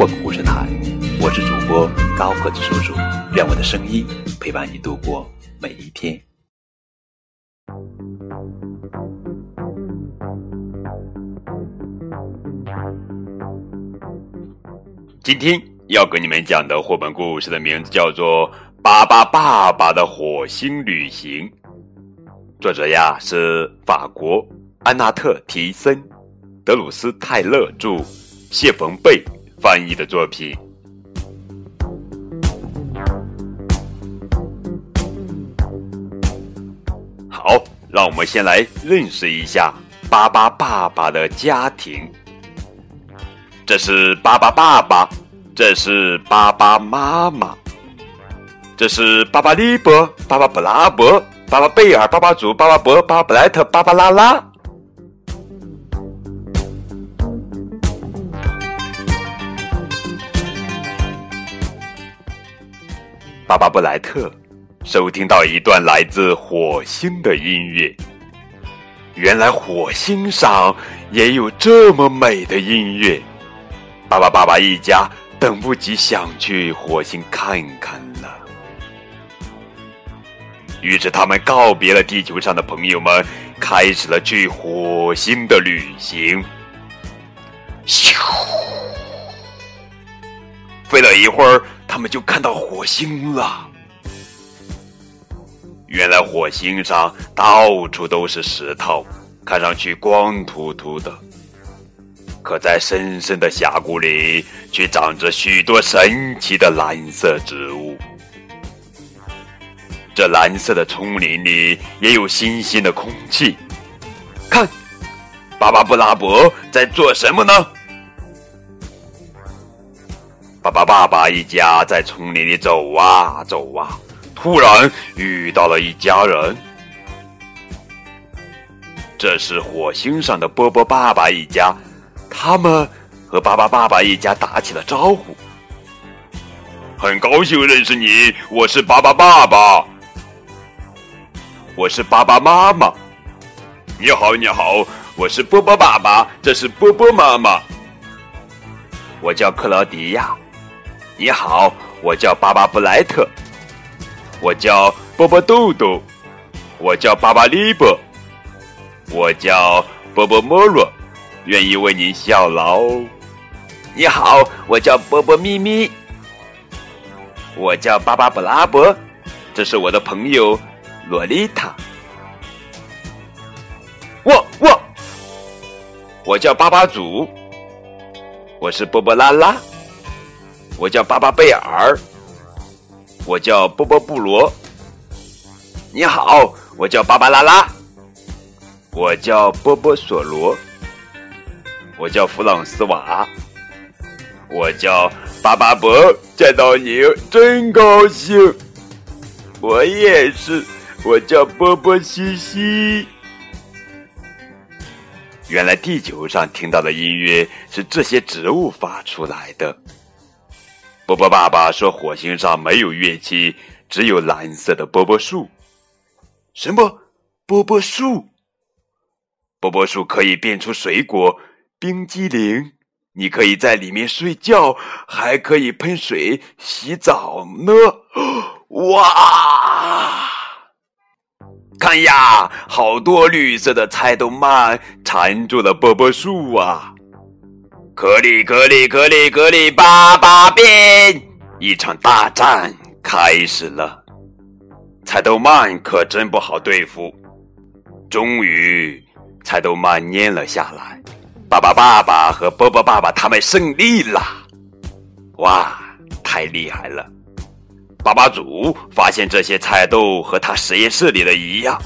混故事台，我是主播高个子叔叔，愿我的声音陪伴你度过每一天。今天要给你们讲的绘本故事的名字叫做《巴巴爸爸的火星旅行》，作者呀是法国安娜特·提森、德鲁斯·泰勒著，谢冯贝翻译的作品。好，让我们先来认识一下巴巴爸爸的家庭。这是巴巴爸爸，这是巴巴妈妈，这是巴巴利伯、巴巴布拉伯、巴巴贝尔、巴巴祖、巴巴伯、巴巴布莱特、巴巴拉拉。巴巴布莱特收听到一段来自火星的音乐。原来火星上也有这么美的音乐。巴巴爸爸一家等不及想去火星看看了，于是他们告别了地球上的朋友们，开始了去火星的旅行。咻！飞了一会儿，他们就看到火星了。原来火星上到处都是石头，看上去光秃秃的。可在深深的峡谷里，却长着许多神奇的蓝色植物。这蓝色的丛林里也有新鲜的空气。看，巴巴布拉伯在做什么呢？巴巴爸爸一家在丛林里走啊走啊，突然遇到了一家人。这是火星上的波波爸爸一家。他们和巴巴爸爸一家打起了招呼。很高兴认识你，我是巴巴爸爸，我是巴巴妈妈。你好，你好，我是波波爸爸，这是波波妈妈。我叫克劳迪亚。你好，我叫巴巴布莱特。我叫波波豆豆。我叫巴巴利伯。我叫波波莫洛。愿意为您效劳。你好，我叫波波咪咪。我叫巴巴布拉伯，这是我的朋友洛丽塔。我我，我叫巴巴祖。我是波波拉拉。我叫巴巴贝尔。我叫波波布罗。你好，我叫巴巴拉拉。我叫波波索罗。我叫弗朗斯瓦，我叫巴巴伯，见到你真高兴。我也是，我叫波波西西。原来地球上听到的音乐是这些植物发出来的。波波爸爸说，火星上没有乐器，只有蓝色的波波树。什么？波波树？波波树可以变出水果。冰激凌，你可以在里面睡觉，还可以喷水洗澡呢！哇，看呀，好多绿色的菜豆蔓缠住了波波树啊！格里格里格里格里巴巴变，一场大战开始了。菜豆曼可真不好对付，终于，菜豆曼蔫了下来。爸爸、爸爸和波波爸爸他们胜利了！哇，太厉害了！爸爸祖发现这些菜豆和他实验室里的一样。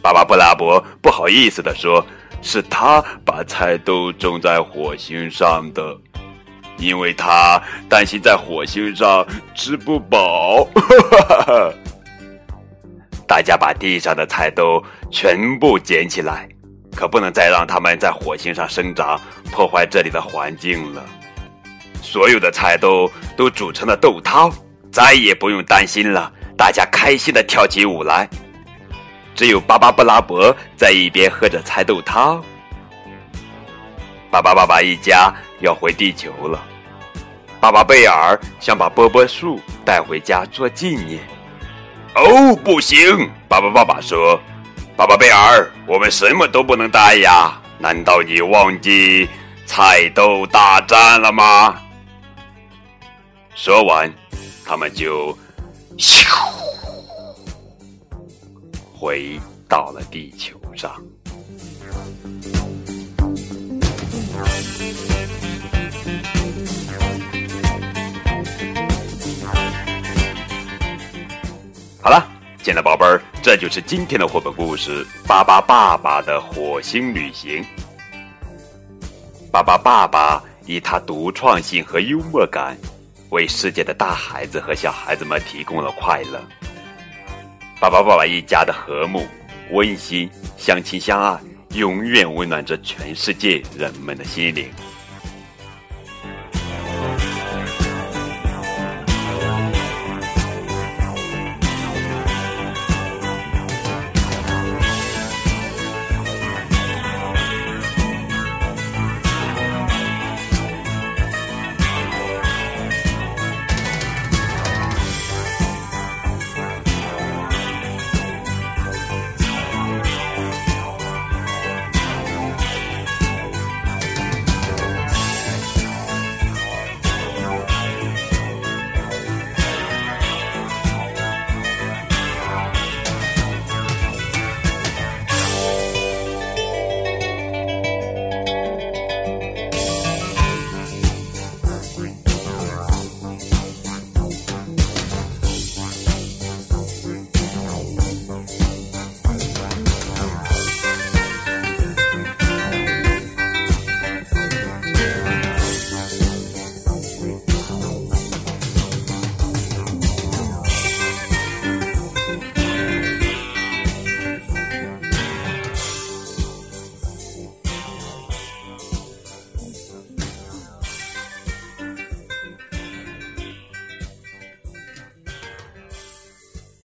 爸爸布拉伯不好意思的说：“是他把菜豆种在火星上的。”因为他担心在火星上吃不饱。大家把地上的菜都全部捡起来，可不能再让它们在火星上生长，破坏这里的环境了。所有的菜都都煮成了豆汤，再也不用担心了。大家开心的跳起舞来。只有巴巴布拉伯在一边喝着菜豆汤。巴巴爸爸一家要回地球了，巴巴贝尔想把波波树带回家做纪念。哦，不行！巴巴爸爸说：“巴巴贝尔，我们什么都不能带呀！难道你忘记菜豆大战了吗？”说完，他们就咻回到了地球上。好了，亲爱的宝贝儿，这就是今天的绘本故事《巴巴爸爸的火星旅行》。巴巴爸爸以他独创性和幽默感，为世界的大孩子和小孩子们提供了快乐。爸爸爸爸一家的和睦、温馨、相亲相爱，永远温暖着全世界人们的心灵。